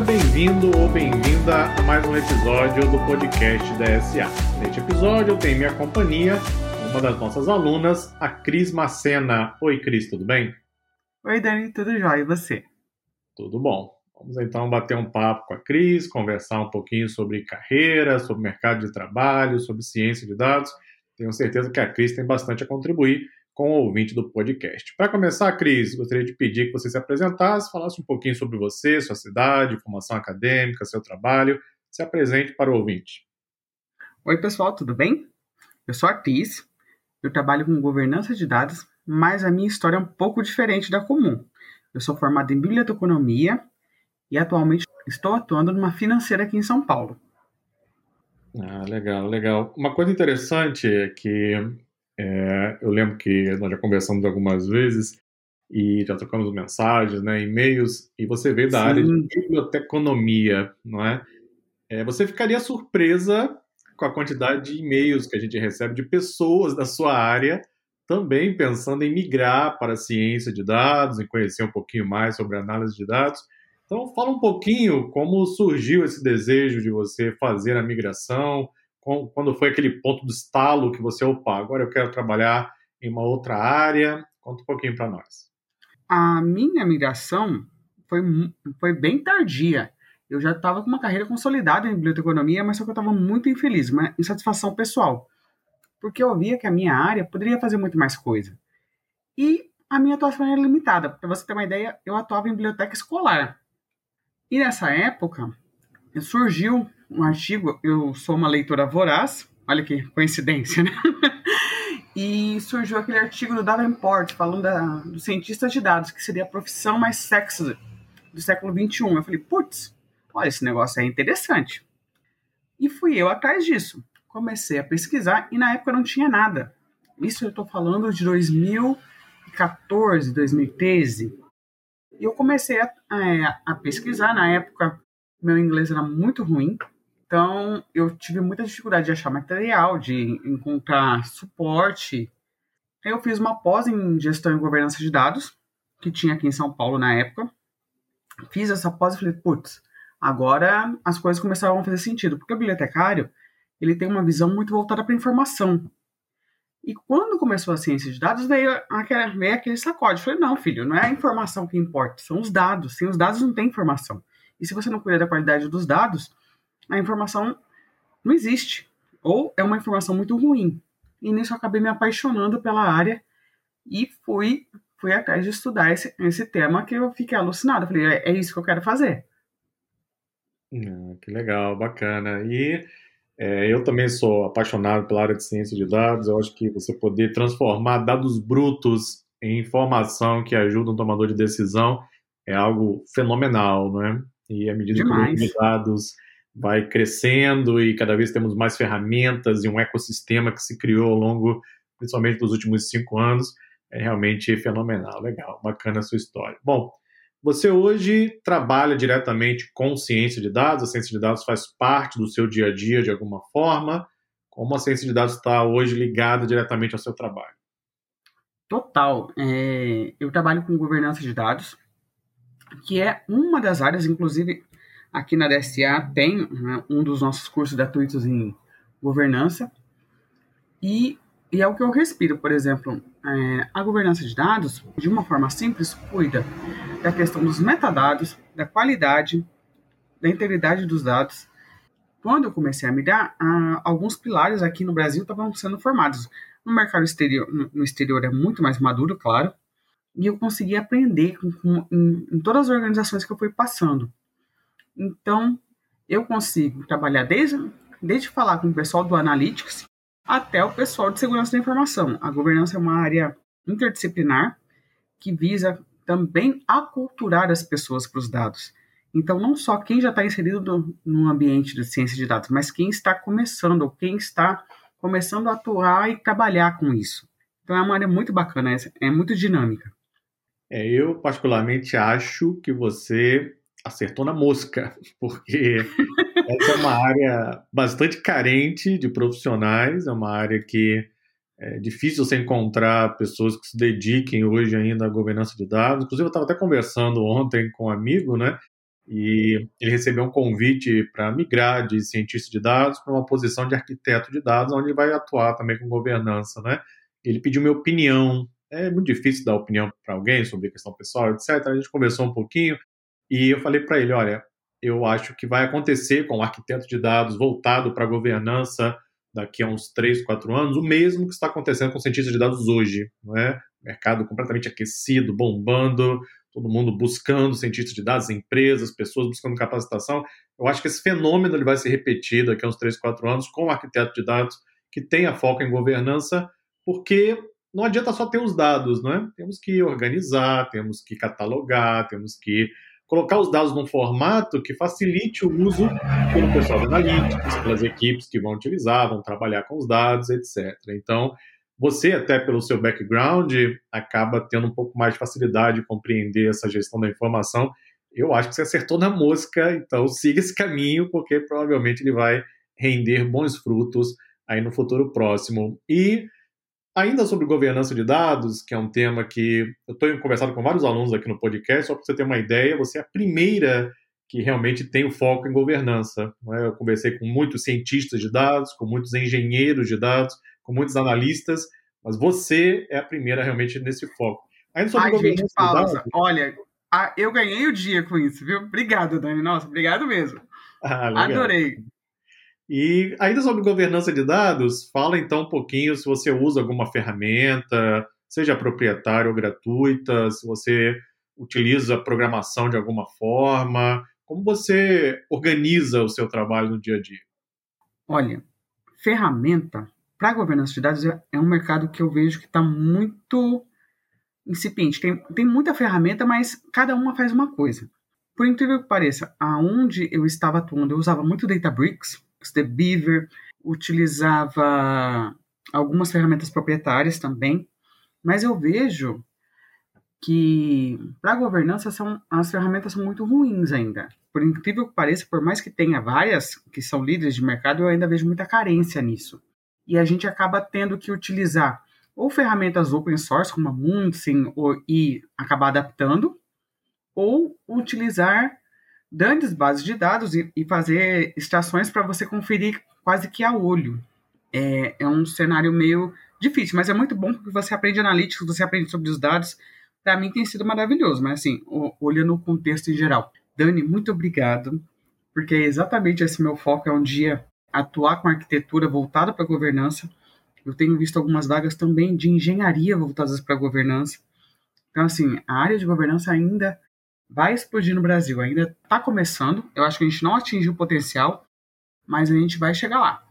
Seja bem-vindo ou bem-vinda a mais um episódio do podcast da SA. Neste episódio eu tenho minha companhia, uma das nossas alunas, a Cris Macena. Oi, Cris, tudo bem? Oi, Dani, tudo jóia? E você? Tudo bom. Vamos então bater um papo com a Cris, conversar um pouquinho sobre carreira, sobre mercado de trabalho, sobre ciência de dados. Tenho certeza que a Cris tem bastante a contribuir com o ouvinte do podcast. Para começar, Cris, gostaria de pedir que você se apresentasse, falasse um pouquinho sobre você, sua cidade, formação acadêmica, seu trabalho. Se apresente para o ouvinte. Oi, pessoal, tudo bem? Eu sou a Cris, eu trabalho com governança de dados, mas a minha história é um pouco diferente da comum. Eu sou formado em biblioteconomia e atualmente estou atuando numa financeira aqui em São Paulo. Ah, legal, legal. Uma coisa interessante é que é, eu lembro que nós já conversamos algumas vezes e já trocamos mensagens, né, e-mails, e você veio da Sim. área de biblioteconomia, não é? é? Você ficaria surpresa com a quantidade de e-mails que a gente recebe de pessoas da sua área também pensando em migrar para a ciência de dados, em conhecer um pouquinho mais sobre análise de dados. Então, fala um pouquinho como surgiu esse desejo de você fazer a migração, quando foi aquele ponto do estalo que você, opa, agora eu quero trabalhar em uma outra área? Conta um pouquinho para nós. A minha migração foi, foi bem tardia. Eu já estava com uma carreira consolidada em biblioteconomia, mas só que eu estava muito infeliz, uma insatisfação pessoal. Porque eu via que a minha área poderia fazer muito mais coisa. E a minha atuação era limitada. Para você ter uma ideia, eu atuava em biblioteca escolar. E nessa época, surgiu um artigo, eu sou uma leitora voraz, olha que coincidência, né? e surgiu aquele artigo do Davenport falando da, do cientista de dados, que seria a profissão mais sexy do século XXI. Eu falei, putz, olha, esse negócio é interessante. E fui eu atrás disso. Comecei a pesquisar e na época não tinha nada. Isso eu estou falando de 2014, 2013. E eu comecei a, a, a pesquisar. Na época, meu inglês era muito ruim. Então, eu tive muita dificuldade de achar material, de encontrar suporte. Aí eu fiz uma pós em gestão e governança de dados, que tinha aqui em São Paulo na época. Fiz essa pós e falei, putz, agora as coisas começaram a fazer sentido, porque o bibliotecário, ele tem uma visão muito voltada para informação. E quando começou a ciência de dados, veio aquele, veio aquele sacode. Falei, não, filho, não é a informação que importa, são os dados. Sem os dados não tem informação. E se você não cuida da qualidade dos dados, a informação não existe. Ou é uma informação muito ruim. E nisso eu acabei me apaixonando pela área e fui, fui atrás de estudar esse, esse tema que eu fiquei alucinada. Falei, é, é isso que eu quero fazer. Ah, que legal, bacana. E é, eu também sou apaixonado pela área de ciência de dados. Eu acho que você poder transformar dados brutos em informação que ajuda um tomador de decisão é algo fenomenal, não é? E à medida Demais. que os dados vai crescendo e cada vez temos mais ferramentas e um ecossistema que se criou ao longo, principalmente dos últimos cinco anos, é realmente fenomenal. Legal, bacana a sua história. Bom, você hoje trabalha diretamente com ciência de dados, a ciência de dados faz parte do seu dia a dia de alguma forma. Como a ciência de dados está hoje ligada diretamente ao seu trabalho? Total. É, eu trabalho com governança de dados, que é uma das áreas, inclusive, Aqui na DSA tem né, um dos nossos cursos gratuitos em governança. E, e é o que eu respiro, por exemplo. É, a governança de dados, de uma forma simples, cuida da questão dos metadados, da qualidade, da integridade dos dados. Quando eu comecei a migrar, alguns pilares aqui no Brasil estavam sendo formados. No mercado exterior, no exterior é muito mais maduro, claro, e eu consegui aprender com, com, em, em todas as organizações que eu fui passando. Então, eu consigo trabalhar desde, desde falar com o pessoal do Analytics até o pessoal de segurança da informação. A governança é uma área interdisciplinar que visa também aculturar as pessoas para os dados. Então, não só quem já está inserido no, no ambiente de ciência de dados, mas quem está começando, ou quem está começando a atuar e trabalhar com isso. Então, é uma área muito bacana, é muito dinâmica. É, eu, particularmente, acho que você acertou na mosca, porque essa é uma área bastante carente de profissionais, é uma área que é difícil você encontrar pessoas que se dediquem hoje ainda à governança de dados. Inclusive, eu estava até conversando ontem com um amigo, né? e ele recebeu um convite para migrar de cientista de dados para uma posição de arquiteto de dados, onde ele vai atuar também com governança, né? Ele pediu minha opinião. É muito difícil dar opinião para alguém sobre questão pessoal, etc. A gente conversou um pouquinho e eu falei para ele, olha, eu acho que vai acontecer com o arquiteto de dados voltado para a governança daqui a uns 3, 4 anos, o mesmo que está acontecendo com cientistas de dados hoje, não é? Mercado completamente aquecido, bombando, todo mundo buscando cientistas de dados, empresas, pessoas buscando capacitação. Eu acho que esse fenômeno ele vai se repetir daqui a uns 3, 4 anos com o arquiteto de dados que tenha foco em governança, porque não adianta só ter os dados, não é? Temos que organizar, temos que catalogar, temos que colocar os dados num formato que facilite o uso pelo pessoal de analytics, pelas equipes que vão utilizar, vão trabalhar com os dados, etc. Então, você, até pelo seu background, acaba tendo um pouco mais de facilidade de compreender essa gestão da informação. Eu acho que você acertou na mosca, então siga esse caminho, porque provavelmente ele vai render bons frutos aí no futuro próximo. E Ainda sobre governança de dados, que é um tema que eu estou conversando com vários alunos aqui no podcast, só para você ter uma ideia, você é a primeira que realmente tem o foco em governança. É? Eu conversei com muitos cientistas de dados, com muitos engenheiros de dados, com muitos analistas, mas você é a primeira realmente nesse foco. Ainda sobre Ai, governança gente, pausa. Dados, olha, eu ganhei o dia com isso, viu? Obrigado, Dani. Nossa, obrigado mesmo. Ah, Adorei. E ainda sobre governança de dados, fala então um pouquinho se você usa alguma ferramenta, seja proprietária ou gratuita, se você utiliza programação de alguma forma, como você organiza o seu trabalho no dia a dia? Olha, ferramenta para governança de dados é um mercado que eu vejo que está muito incipiente. Tem, tem muita ferramenta, mas cada uma faz uma coisa. Por incrível que pareça, aonde eu estava atuando, eu usava muito Databricks, The Beaver, utilizava algumas ferramentas proprietárias também, mas eu vejo que para governança são, as ferramentas são muito ruins ainda. Por incrível que pareça, por mais que tenha várias que são líderes de mercado, eu ainda vejo muita carência nisso. E a gente acaba tendo que utilizar ou ferramentas open source, como a Munsin, e acabar adaptando, ou utilizar grandes bases de dados e, e fazer extrações para você conferir quase que a olho. É, é, um cenário meio difícil, mas é muito bom porque você aprende analítica, você aprende sobre os dados. Para mim tem sido maravilhoso, mas assim, olhando o contexto em geral. Dani, muito obrigado, porque é exatamente esse meu foco é um dia atuar com arquitetura voltada para governança. Eu tenho visto algumas vagas também de engenharia voltadas para governança. Então, assim, a área de governança ainda vai explodir no Brasil. Ainda está começando. Eu acho que a gente não atingiu o potencial, mas a gente vai chegar lá.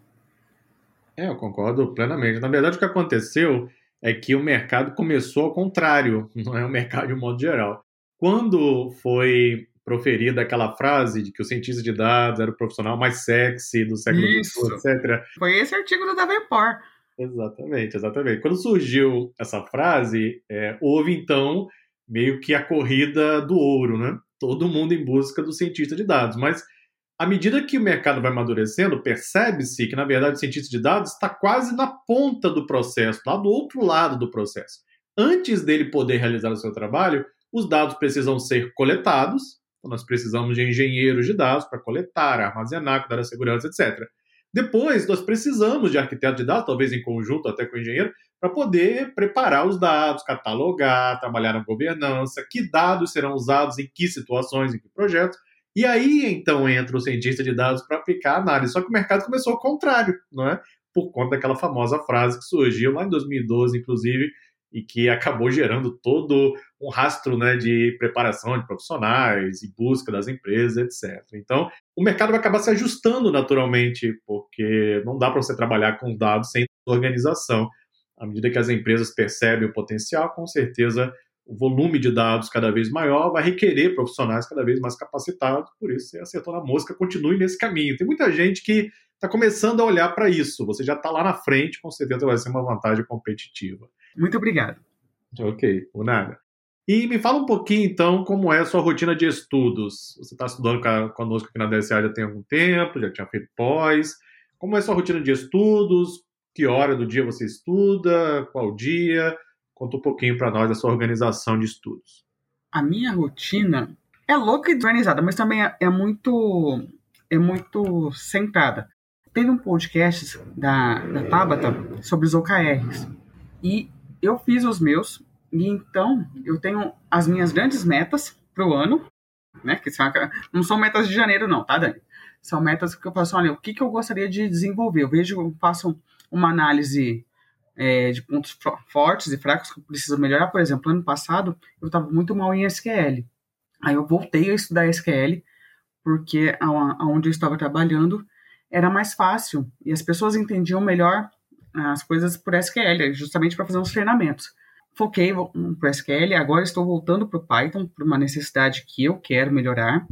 É, eu concordo plenamente. Na verdade, o que aconteceu é que o mercado começou ao contrário, não é o mercado de um modo geral. Quando foi proferida aquela frase de que o cientista de dados era o profissional mais sexy do século XXI, etc. Foi esse artigo do Davenport. Exatamente, exatamente. Quando surgiu essa frase, é, houve então meio que a corrida do ouro, né? Todo mundo em busca do cientista de dados. Mas à medida que o mercado vai amadurecendo, percebe-se que, na verdade, o cientista de dados está quase na ponta do processo, lá do outro lado do processo. Antes dele poder realizar o seu trabalho, os dados precisam ser coletados. Então, nós precisamos de engenheiros de dados para coletar, armazenar, cuidar da segurança, etc. Depois, nós precisamos de arquiteto de dados, talvez em conjunto até com o engenheiro, para poder preparar os dados, catalogar, trabalhar na governança, que dados serão usados em que situações, em que projetos. E aí, então, entra o cientista de dados para aplicar a análise. Só que o mercado começou ao contrário, não é? Por conta daquela famosa frase que surgiu lá em 2012, inclusive, e que acabou gerando todo um rastro né, de preparação de profissionais e busca das empresas, etc. Então, o mercado vai acabar se ajustando naturalmente, porque não dá para você trabalhar com dados sem organização. À medida que as empresas percebem o potencial, com certeza o volume de dados cada vez maior vai requerer profissionais cada vez mais capacitados, por isso você acertou na mosca, continue nesse caminho. Tem muita gente que está começando a olhar para isso, você já está lá na frente, com certeza vai ser uma vantagem competitiva. Muito obrigado. Ok, por nada. E me fala um pouquinho, então, como é a sua rotina de estudos. Você está estudando conosco aqui na DSA já tem algum tempo, já tinha feito pós. Como é a sua rotina de estudos? Que hora do dia você estuda? Qual dia? Conta um pouquinho para nós da sua organização de estudos. A minha rotina é louca e desorganizada, mas também é, é, muito é muito centrada. Teve um podcast da, da Tabata sobre os OKRs. E eu fiz os meus, e então eu tenho as minhas grandes metas para o ano, né? Que são, não são metas de janeiro, não, tá, Dani? São metas que eu faço, olha, o que, que eu gostaria de desenvolver? Eu vejo, eu faço uma análise é, de pontos fortes e fracos que eu preciso melhorar. Por exemplo, ano passado eu estava muito mal em SQL. Aí eu voltei a estudar SQL, porque aonde eu estava trabalhando era mais fácil e as pessoas entendiam melhor as coisas por SQL, justamente para fazer uns treinamentos. Foquei para SQL, agora estou voltando para o Python, por uma necessidade que eu quero melhorar,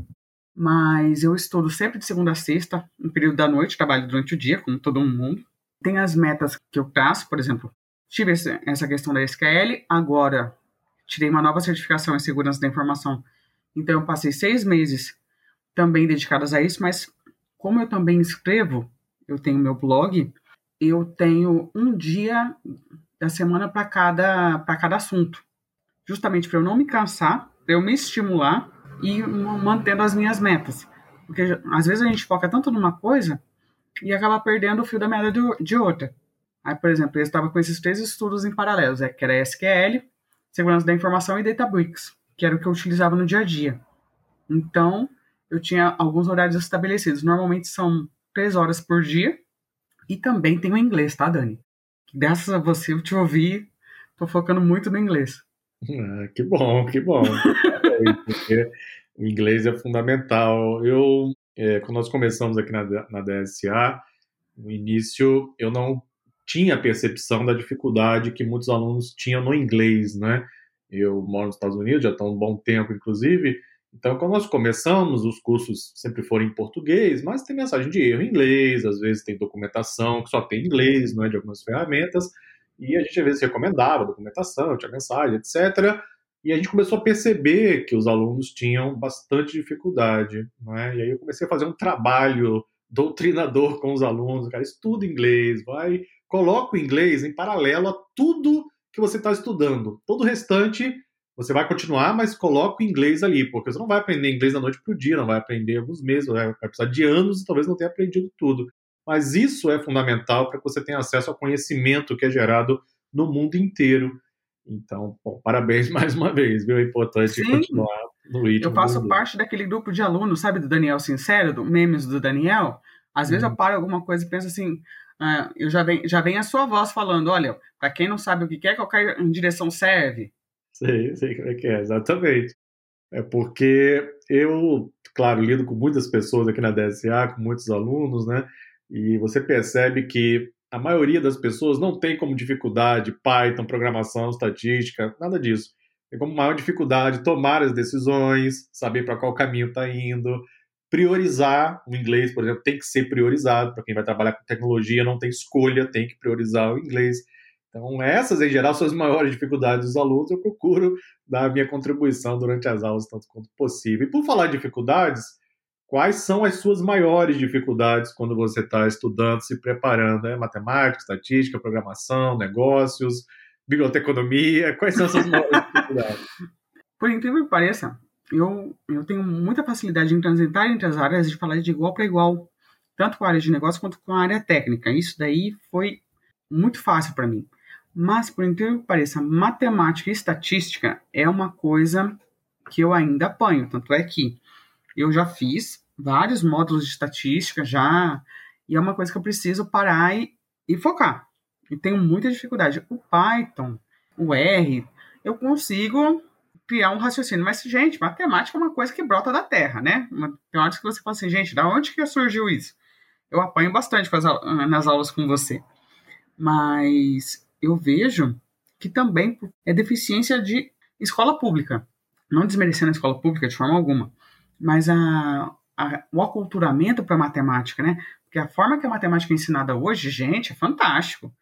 mas eu estudo sempre de segunda a sexta, no período da noite, trabalho durante o dia, como todo mundo. Tem as metas que eu traço, por exemplo, tive essa questão da SQL, agora tirei uma nova certificação em segurança da informação, então eu passei seis meses também dedicados a isso, mas como eu também escrevo, eu tenho meu blog, eu tenho um dia da semana para cada, cada assunto. Justamente para eu não me cansar, para eu me estimular e mantendo as minhas metas. Porque às vezes a gente foca tanto numa coisa e acaba perdendo o fio da meada de, outra. Aí, por exemplo, eu estava com esses três estudos em paralelo, é, que era SQL, Segurança da Informação e Databricks, que era o que eu utilizava no dia a dia. Então, eu tinha alguns horários estabelecidos. Normalmente são três horas por dia. E também tem o inglês, tá, Dani? Graças a você eu te ouvi, tô focando muito no inglês. Ah, que bom, que bom. Porque o inglês é fundamental. Eu, é, quando nós começamos aqui na, na DSA, no início eu não tinha percepção da dificuldade que muitos alunos tinham no inglês, né? Eu moro nos Estados Unidos já está um bom tempo, inclusive, então, quando nós começamos, os cursos sempre foram em português, mas tem mensagem de erro em inglês, às vezes tem documentação que só tem inglês, não é, de algumas ferramentas, e a gente às vezes recomendava documentação, tinha mensagem, etc. E a gente começou a perceber que os alunos tinham bastante dificuldade, não é? E aí eu comecei a fazer um trabalho doutrinador com os alunos, cara, estuda inglês, vai, coloca o inglês em paralelo a tudo que você está estudando. Todo o restante você vai continuar, mas coloca o inglês ali, porque você não vai aprender inglês da noite para o dia, não vai aprender alguns meses, vai precisar de anos e talvez não tenha aprendido tudo. Mas isso é fundamental para que você tenha acesso ao conhecimento que é gerado no mundo inteiro. Então, bom, parabéns mais uma vez, viu? É importante Sim. continuar no ritmo. Eu faço parte daquele grupo de alunos, sabe, do Daniel Sincero, do memes do Daniel. Às vezes eu uhum. paro alguma coisa e penso assim, ah, eu já vem, já vem a sua voz falando, olha, para quem não sabe o que quer, qualquer direção serve. Sei, sei como é que é, exatamente. É porque eu, claro, lido com muitas pessoas aqui na DSA, com muitos alunos, né? E você percebe que a maioria das pessoas não tem como dificuldade Python, programação, estatística, nada disso. Tem como maior dificuldade tomar as decisões, saber para qual caminho está indo, priorizar. O inglês, por exemplo, tem que ser priorizado. Para quem vai trabalhar com tecnologia, não tem escolha, tem que priorizar o inglês. Então, essas, em geral, são as maiores dificuldades dos alunos. Eu procuro dar a minha contribuição durante as aulas, tanto quanto possível. E por falar de dificuldades, quais são as suas maiores dificuldades quando você está estudando, se preparando? É matemática, estatística, programação, negócios, biblioteconomia? Quais são as suas maiores dificuldades? Por incrível que pareça, eu, eu tenho muita facilidade em transitar entre as áreas de falar de igual para igual, tanto com a área de negócio quanto com a área técnica. Isso daí foi muito fácil para mim. Mas, por incrível que pareça, matemática e estatística é uma coisa que eu ainda apanho. Tanto é que eu já fiz vários módulos de estatística já, e é uma coisa que eu preciso parar e, e focar. E tenho muita dificuldade. O Python, o R, eu consigo criar um raciocínio. Mas, gente, matemática é uma coisa que brota da terra, né? Tem horas que você fala assim, gente, da onde que surgiu isso? Eu apanho bastante nas aulas com você. Mas eu vejo que também é deficiência de escola pública. Não desmerecendo a escola pública de forma alguma, mas a, a o aculturamento para a matemática, né? Porque a forma que a matemática é ensinada hoje, gente, é fantástico.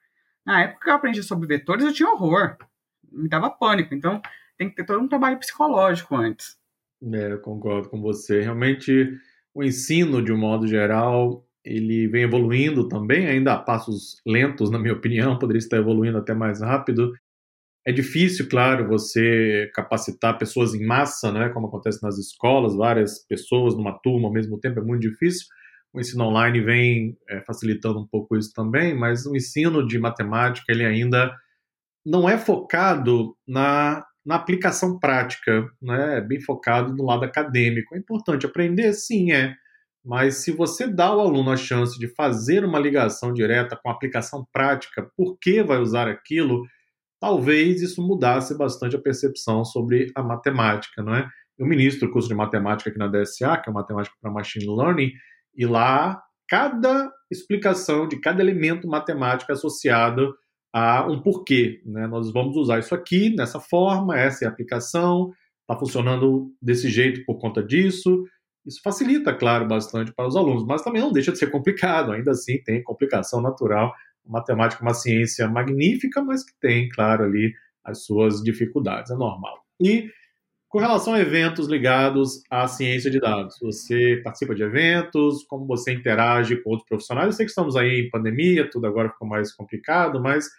Na época que eu aprendi sobre vetores, eu tinha horror. Me dava pânico. Então, tem que ter todo um trabalho psicológico antes. É, eu concordo com você. Realmente, o ensino, de um modo geral, ele vem evoluindo também, ainda a passos lentos, na minha opinião, poderia estar evoluindo até mais rápido. É difícil, claro, você capacitar pessoas em massa, né, como acontece nas escolas, várias pessoas numa turma ao mesmo tempo, é muito difícil. O ensino online vem é, facilitando um pouco isso também, mas o ensino de matemática ele ainda não é focado na, na aplicação prática, né? é bem focado no lado acadêmico. É importante aprender, sim, é, mas se você dá ao aluno a chance de fazer uma ligação direta com a aplicação prática, por que vai usar aquilo, talvez isso mudasse bastante a percepção sobre a matemática, não é? Eu ministro o curso de matemática aqui na DSA, que é matemática para machine learning, e lá cada explicação de cada elemento matemático associado a um porquê, né? Nós vamos usar isso aqui nessa forma, essa é a aplicação, está funcionando desse jeito por conta disso. Isso facilita, claro, bastante para os alunos, mas também não deixa de ser complicado. Ainda assim, tem complicação natural matemática é uma ciência magnífica, mas que tem, claro, ali as suas dificuldades, é normal. E com relação a eventos ligados à ciência de dados, você participa de eventos, como você interage com outros profissionais? Eu sei que estamos aí em pandemia, tudo agora ficou mais complicado, mas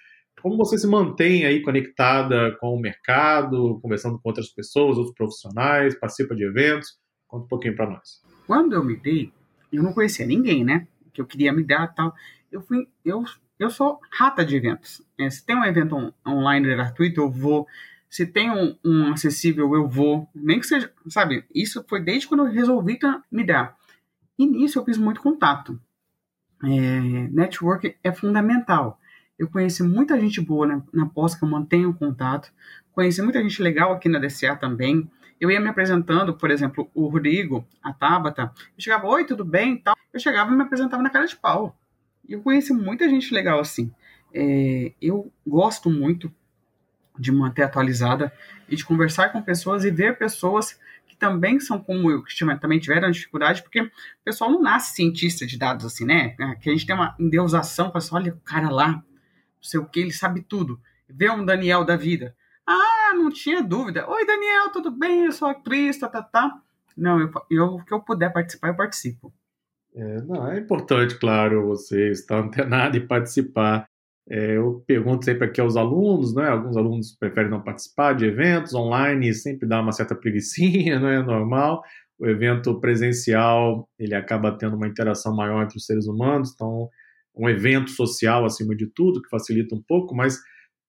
como você se mantém aí conectada com o mercado, conversando com outras pessoas, outros profissionais, participa de eventos? Conta um pouquinho para nós. Quando eu me dei, eu não conhecia ninguém, né? Que eu queria me dar tal. Eu fui, eu eu sou rata de eventos. É, se tem um evento on online gratuito, eu vou. Se tem um, um, acessível, eu vou. Nem que seja, sabe? Isso foi desde quando eu resolvi me dar. E nisso eu fiz muito contato. É, network é fundamental. Eu conheci muita gente boa na, na pós que eu mantenho contato. Conheci muita gente legal aqui na DCA também. Eu ia me apresentando, por exemplo, o Rodrigo, a Tabata. Eu chegava, oi, tudo bem? Tal. Eu chegava e me apresentava na cara de pau eu conheci muita gente legal assim. É, eu gosto muito de manter atualizada e de conversar com pessoas e ver pessoas que também são como eu, que também tiveram dificuldade, porque o pessoal não nasce cientista de dados assim, né? É, que a gente tem uma endeusação, para olha o cara lá, não sei o que, ele sabe tudo. Vê um Daniel da vida. Ah, não tinha dúvida. Oi, Daniel, tudo bem? Eu sou atriz, tá, tá, tá. Não, eu, eu que eu puder participar, eu participo. É, não, é importante, claro, você estar antenado e participar. É, eu pergunto sempre aqui aos alunos, né? Alguns alunos preferem não participar de eventos online, sempre dá uma certa preguiçinha, não é normal. O evento presencial, ele acaba tendo uma interação maior entre os seres humanos, então um evento social acima de tudo, que facilita um pouco, mas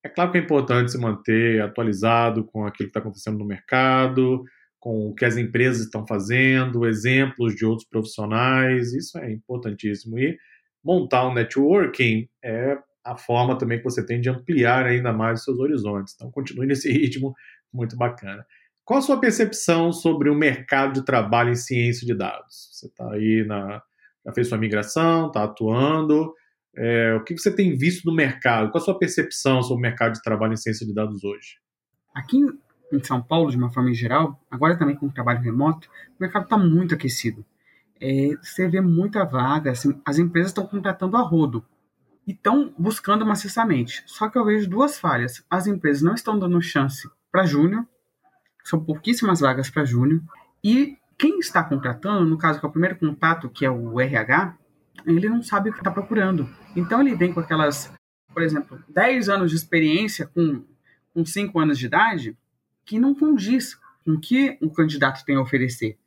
é claro que é importante se manter atualizado com aquilo que está acontecendo no mercado, com o que as empresas estão fazendo, exemplos de outros profissionais, isso é importantíssimo. E montar um networking é a forma também que você tem de ampliar ainda mais os seus horizontes. Então, continue nesse ritmo, muito bacana. Qual a sua percepção sobre o mercado de trabalho em ciência de dados? Você está aí na. Já fez sua migração, está atuando. É, o que você tem visto do mercado? Qual a sua percepção sobre o mercado de trabalho em ciência de dados hoje? Aqui em São Paulo, de uma forma geral, agora também com o trabalho remoto, o mercado está muito aquecido. É, você vê muita vaga, assim, as empresas estão contratando a rodo e estão buscando maciçamente. Só que eu vejo duas falhas. As empresas não estão dando chance para júnior, são pouquíssimas vagas para júnior, e quem está contratando, no caso que é o primeiro contato, que é o RH, ele não sabe o que está procurando. Então ele vem com aquelas, por exemplo, 10 anos de experiência com, com 5 anos de idade, que não condiz com o que o candidato tem a oferecer.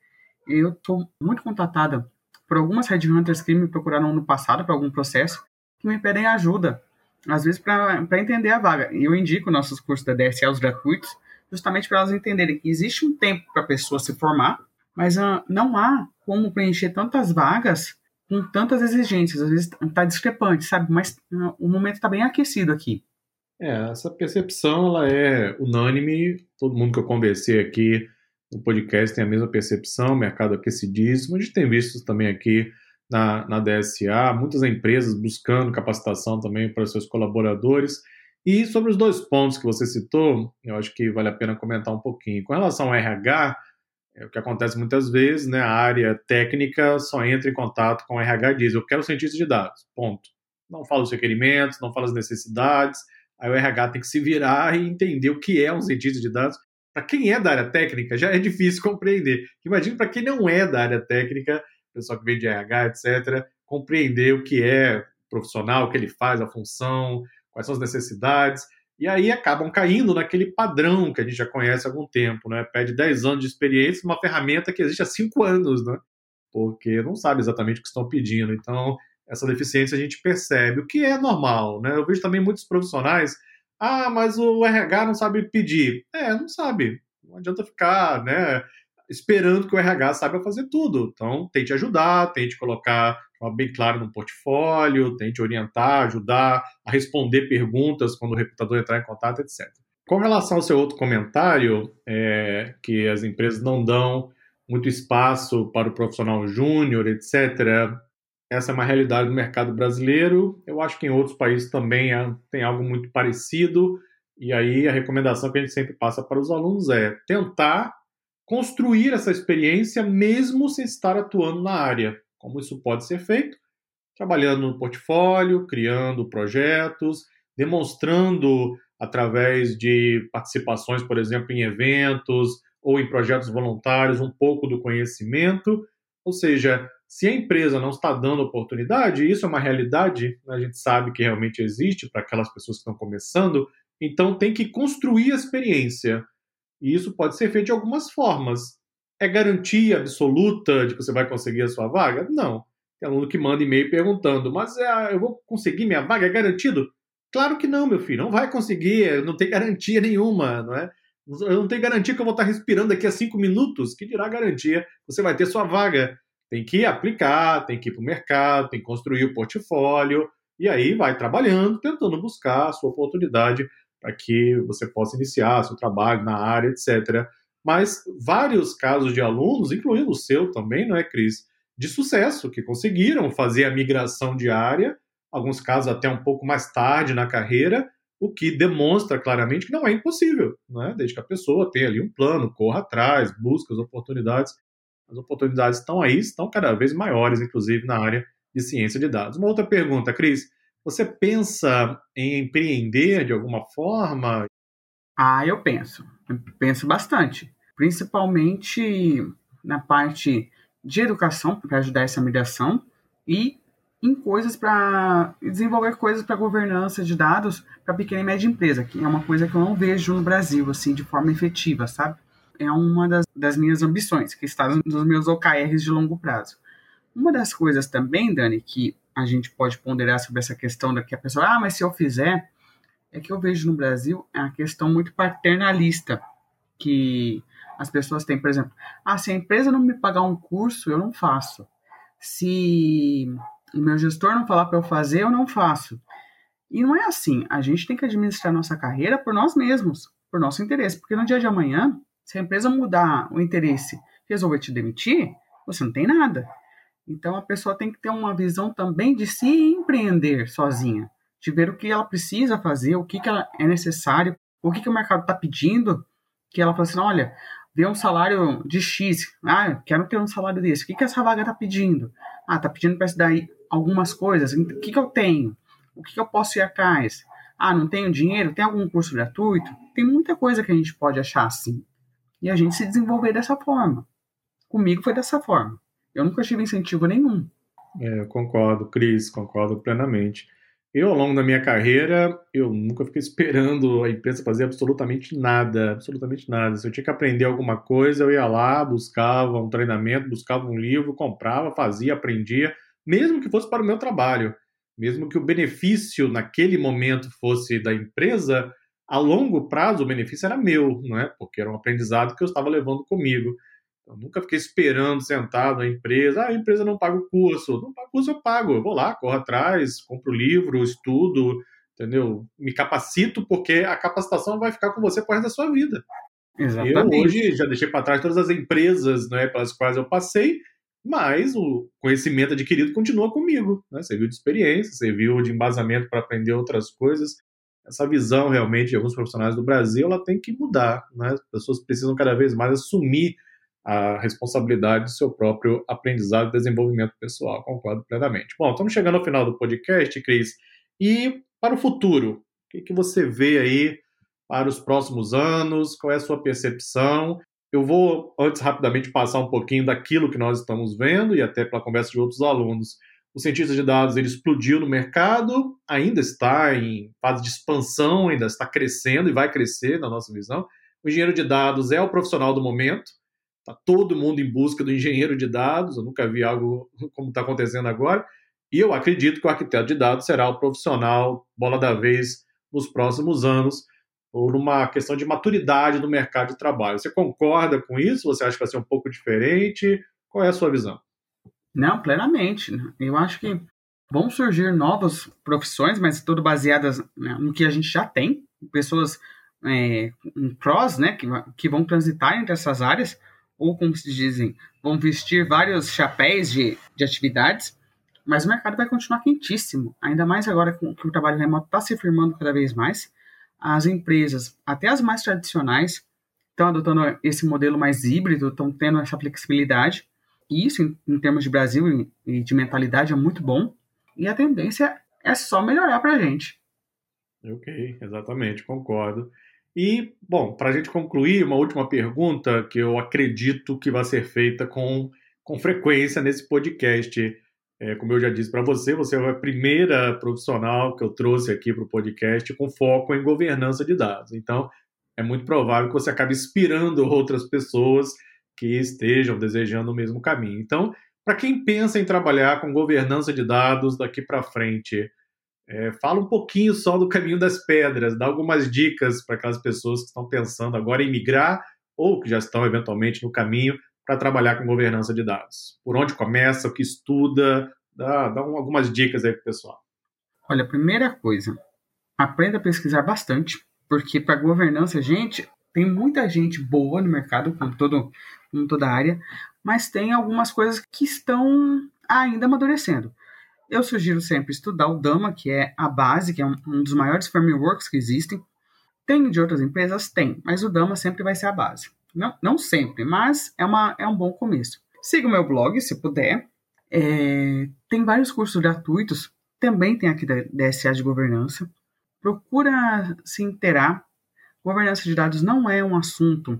Eu estou muito contatada por algumas headhunters que me procuraram no passado para algum processo que me pedem ajuda, às vezes para entender a vaga. E eu indico nossos cursos da DSA, os gratuitos, justamente para elas entenderem que existe um tempo para a pessoa se formar, mas uh, não há como preencher tantas vagas com tantas exigências. Às vezes está discrepante, sabe? Mas uh, o momento está bem aquecido aqui. É, essa percepção ela é unânime. Todo mundo que eu conversei aqui no podcast tem a mesma percepção, mercado aquecidíssimo. A gente tem visto também aqui na, na DSA muitas empresas buscando capacitação também para seus colaboradores. E sobre os dois pontos que você citou, eu acho que vale a pena comentar um pouquinho. Com relação ao RH, é o que acontece muitas vezes, né? A área técnica só entra em contato com o RH e diz: Eu quero cientista de dados. Ponto. Não fala os requerimentos, não fala as necessidades Aí o RH tem que se virar e entender o que é um cientista de dados. Para quem é da área técnica, já é difícil compreender. Imagina para quem não é da área técnica, pessoal que vem de RH, etc., compreender o que é profissional, o que ele faz, a função, quais são as necessidades. E aí acabam caindo naquele padrão que a gente já conhece há algum tempo, né? Pede 10 anos de experiência uma ferramenta que existe há 5 anos, né? Porque não sabe exatamente o que estão pedindo. Então, essa deficiência a gente percebe, o que é normal, né? Eu vejo também muitos profissionais, ah, mas o RH não sabe pedir. É, não sabe. Não adianta ficar, né, esperando que o RH saiba fazer tudo. Então, tente ajudar, tente colocar bem claro no portfólio, tente orientar, ajudar a responder perguntas quando o recrutador entrar em contato, etc. Com relação ao seu outro comentário, é, que as empresas não dão muito espaço para o profissional júnior, etc. Essa é uma realidade do mercado brasileiro. Eu acho que em outros países também é, tem algo muito parecido. E aí a recomendação que a gente sempre passa para os alunos é tentar construir essa experiência mesmo sem estar atuando na área. Como isso pode ser feito? Trabalhando no portfólio, criando projetos, demonstrando através de participações, por exemplo, em eventos ou em projetos voluntários, um pouco do conhecimento. Ou seja, se a empresa não está dando oportunidade, isso é uma realidade, a gente sabe que realmente existe para aquelas pessoas que estão começando, então tem que construir a experiência. E isso pode ser feito de algumas formas. É garantia absoluta de que você vai conseguir a sua vaga? Não. Tem aluno que manda e-mail perguntando, mas é, eu vou conseguir minha vaga? É garantido? Claro que não, meu filho, não vai conseguir, não tem garantia nenhuma, não é? Eu não tenho garantia que eu vou estar respirando daqui a cinco minutos, que dirá garantia, você vai ter sua vaga tem que aplicar, tem que ir para o mercado, tem que construir o portfólio, e aí vai trabalhando, tentando buscar a sua oportunidade para que você possa iniciar seu trabalho na área, etc. Mas vários casos de alunos, incluindo o seu também, não é, Cris? De sucesso, que conseguiram fazer a migração de área, alguns casos até um pouco mais tarde na carreira, o que demonstra claramente que não é impossível, né? desde que a pessoa tenha ali um plano, corra atrás, busque as oportunidades as oportunidades estão aí, estão cada vez maiores, inclusive na área de ciência de dados. Uma outra pergunta, Cris. Você pensa em empreender de alguma forma? Ah, eu penso. Eu penso bastante. Principalmente na parte de educação, para ajudar essa migração, e em coisas para desenvolver coisas para governança de dados para pequena e média empresa, que é uma coisa que eu não vejo no Brasil assim de forma efetiva, sabe? É uma das, das minhas ambições, que está nos meus OKRs de longo prazo. Uma das coisas também, Dani, que a gente pode ponderar sobre essa questão da que a pessoa, ah, mas se eu fizer, é que eu vejo no Brasil é a questão muito paternalista que as pessoas têm, por exemplo, ah, se a empresa não me pagar um curso, eu não faço. Se o meu gestor não falar para eu fazer, eu não faço. E não é assim. A gente tem que administrar nossa carreira por nós mesmos, por nosso interesse, porque no dia de amanhã se a empresa mudar o interesse, resolver te demitir, você não tem nada. Então a pessoa tem que ter uma visão também de se empreender sozinha, de ver o que ela precisa fazer, o que, que ela é necessário, o que, que o mercado está pedindo, que ela fala assim, olha, vê um salário de X, ah, quero ter um salário desse, o que, que essa vaga está pedindo? Ah, está pedindo para estudar algumas coisas, o que, que eu tenho? O que, que eu posso ir atrás? Ah, não tenho dinheiro? Tem algum curso gratuito? Tem muita coisa que a gente pode achar assim e a gente se desenvolver dessa forma. Comigo foi dessa forma. Eu nunca tive incentivo nenhum. É, eu concordo, Cris, concordo plenamente. Eu, ao longo da minha carreira, eu nunca fiquei esperando a empresa fazer absolutamente nada, absolutamente nada. Se eu tinha que aprender alguma coisa, eu ia lá, buscava um treinamento, buscava um livro, comprava, fazia, aprendia, mesmo que fosse para o meu trabalho. Mesmo que o benefício naquele momento fosse da empresa, a longo prazo o benefício era meu, não é? Porque era um aprendizado que eu estava levando comigo. Eu nunca fiquei esperando sentado na empresa, ah, a empresa não paga o curso. Não paga o curso, eu pago. Eu vou lá, corro atrás, compro livro, estudo, entendeu? Me capacito, porque a capacitação vai ficar com você por resto da sua vida. Exatamente. Eu hoje já deixei para trás todas as empresas né, pelas quais eu passei, mas o conhecimento adquirido continua comigo. Né? Serviu de experiência, serviu de embasamento para aprender outras coisas essa visão realmente de alguns profissionais do Brasil ela tem que mudar. Né? As pessoas precisam cada vez mais assumir a responsabilidade do seu próprio aprendizado e desenvolvimento pessoal. Concordo plenamente. Bom, estamos chegando ao final do podcast, Cris. E para o futuro, o que, que você vê aí para os próximos anos? Qual é a sua percepção? Eu vou, antes, rapidamente passar um pouquinho daquilo que nós estamos vendo e até pela conversa de outros alunos. O cientista de dados ele explodiu no mercado, ainda está em fase de expansão, ainda está crescendo e vai crescer na nossa visão. O engenheiro de dados é o profissional do momento. Está todo mundo em busca do engenheiro de dados. Eu nunca vi algo como está acontecendo agora. E eu acredito que o arquiteto de dados será o profissional bola da vez nos próximos anos, por uma questão de maturidade no mercado de trabalho. Você concorda com isso? Você acha que vai ser um pouco diferente? Qual é a sua visão? Não, plenamente. Eu acho que vão surgir novas profissões, mas tudo baseadas né, no que a gente já tem. Pessoas é, um cross, né, que, que vão transitar entre essas áreas, ou como se dizem, vão vestir vários chapéus de, de atividades, mas o mercado vai continuar quentíssimo, ainda mais agora que o trabalho remoto está se firmando cada vez mais. As empresas, até as mais tradicionais, estão adotando esse modelo mais híbrido, estão tendo essa flexibilidade, e isso, em, em termos de Brasil e de mentalidade, é muito bom, e a tendência é só melhorar para a gente. Ok, exatamente, concordo. E, bom, para a gente concluir, uma última pergunta que eu acredito que vai ser feita com, com frequência nesse podcast. É, como eu já disse para você, você é a primeira profissional que eu trouxe aqui para o podcast com foco em governança de dados. Então, é muito provável que você acabe inspirando outras pessoas que estejam desejando o mesmo caminho. Então, para quem pensa em trabalhar com governança de dados daqui para frente, é, fala um pouquinho só do caminho das pedras, dá algumas dicas para aquelas pessoas que estão pensando agora em migrar ou que já estão eventualmente no caminho para trabalhar com governança de dados. Por onde começa, o que estuda, dá, dá um, algumas dicas aí para o pessoal. Olha, primeira coisa, aprenda a pesquisar bastante, porque para governança, gente, tem muita gente boa no mercado, como, todo, como toda área, mas tem algumas coisas que estão ainda amadurecendo. Eu sugiro sempre estudar o Dama, que é a base, que é um, dos maiores frameworks que existem. Tem de outras empresas? Tem, mas o Dama sempre vai ser a base. Não, não sempre, mas é, uma, é um bom começo. Siga o meu blog, se puder. É, tem vários cursos gratuitos, também tem aqui da DSA de governança. Procura se inteirar. Governança de dados não é um assunto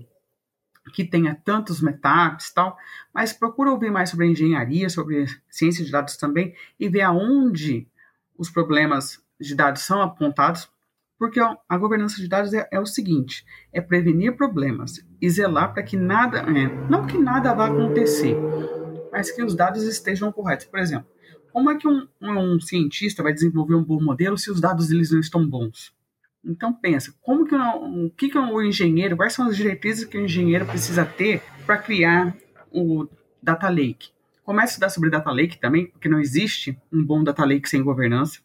que tenha tantos meetups e tal, mas procura ouvir mais sobre engenharia, sobre ciência de dados também e ver aonde os problemas de dados são apontados, porque a governança de dados é, é o seguinte: é prevenir problemas e zelar para que nada, é, não que nada vá acontecer, mas que os dados estejam corretos. Por exemplo, como é que um, um cientista vai desenvolver um bom modelo se os dados eles não estão bons? Então pensa, como que o, que, que o engenheiro, quais são as diretrizes que o engenheiro precisa ter para criar o data lake? Comece a estudar sobre data lake também, porque não existe um bom data lake sem governança.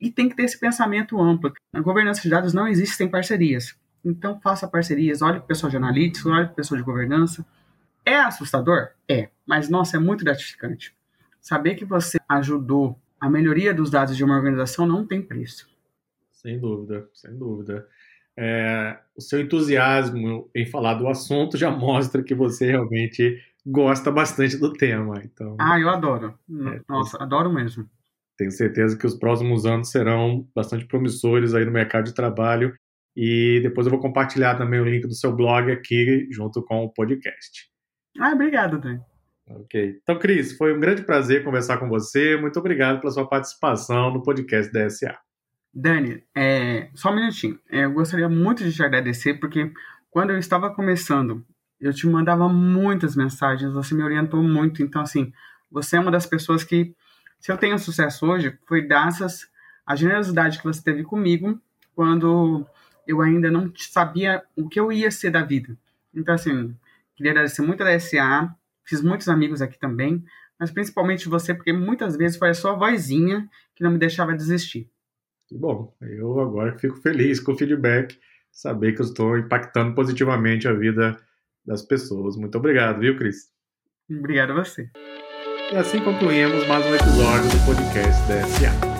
E tem que ter esse pensamento amplo. Na governança de dados não existem parcerias. Então faça parcerias, olhe para o pessoal de analytics, olhe para o pessoal de governança. É assustador? É, mas nossa, é muito gratificante. Saber que você ajudou a melhoria dos dados de uma organização não tem preço. Sem dúvida, sem dúvida. É, o seu entusiasmo em falar do assunto já mostra que você realmente gosta bastante do tema. Então, ah, eu adoro. É, Nossa, adoro mesmo. Tenho certeza que os próximos anos serão bastante promissores aí no mercado de trabalho. E depois eu vou compartilhar também o link do seu blog aqui junto com o podcast. Ah, obrigado, Dan. Ok. Então, Cris, foi um grande prazer conversar com você. Muito obrigado pela sua participação no podcast DSA. Dani, é, só um minutinho. É, eu gostaria muito de te agradecer, porque quando eu estava começando, eu te mandava muitas mensagens, você me orientou muito. Então, assim, você é uma das pessoas que, se eu tenho sucesso hoje, foi graças à generosidade que você teve comigo quando eu ainda não sabia o que eu ia ser da vida. Então, assim, queria agradecer muito a SA, fiz muitos amigos aqui também, mas principalmente você, porque muitas vezes foi a sua vozinha que não me deixava desistir. Bom, eu agora fico feliz com o feedback, saber que eu estou impactando positivamente a vida das pessoas. Muito obrigado, viu, Cris? Obrigado a você. E assim concluímos mais um episódio do podcast da SA.